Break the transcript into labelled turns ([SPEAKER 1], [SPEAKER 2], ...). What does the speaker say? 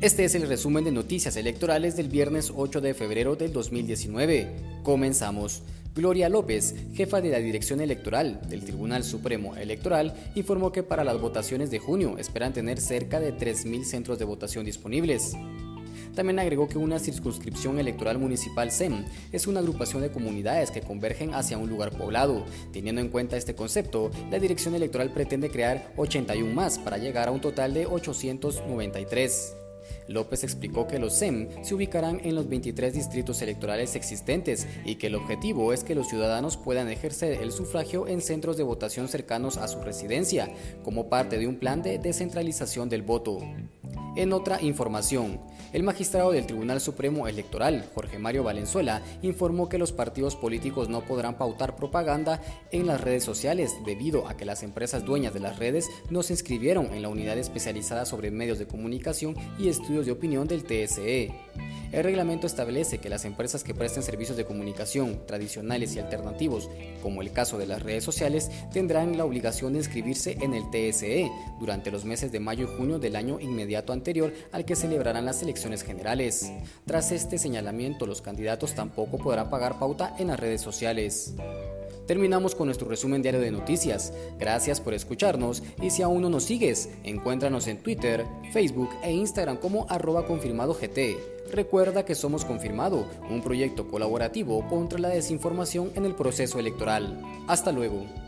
[SPEAKER 1] Este es el resumen de noticias electorales del viernes 8 de febrero del 2019. Comenzamos. Gloria López, jefa de la Dirección Electoral del Tribunal Supremo Electoral, informó que para las votaciones de junio esperan tener cerca de 3.000 centros de votación disponibles. También agregó que una circunscripción electoral municipal SEM es una agrupación de comunidades que convergen hacia un lugar poblado. Teniendo en cuenta este concepto, la Dirección Electoral pretende crear 81 más para llegar a un total de 893. López explicó que los SEM se ubicarán en los 23 distritos electorales existentes y que el objetivo es que los ciudadanos puedan ejercer el sufragio en centros de votación cercanos a su residencia, como parte de un plan de descentralización del voto. En otra información, el magistrado del Tribunal Supremo Electoral, Jorge Mario Valenzuela, informó que los partidos políticos no podrán pautar propaganda en las redes sociales debido a que las empresas dueñas de las redes no se inscribieron en la unidad especializada sobre medios de comunicación y estudios de opinión del TSE. El reglamento establece que las empresas que presten servicios de comunicación tradicionales y alternativos, como el caso de las redes sociales, tendrán la obligación de inscribirse en el TSE durante los meses de mayo y junio del año inmediato anterior al que celebrarán las elecciones generales. Tras este señalamiento, los candidatos tampoco podrán pagar pauta en las redes sociales. Terminamos con nuestro resumen diario de noticias. Gracias por escucharnos y si aún no nos sigues, encuéntranos en Twitter, Facebook e Instagram como arroba confirmado GT. Recuerda que somos Confirmado, un proyecto colaborativo contra la desinformación en el proceso electoral. Hasta luego.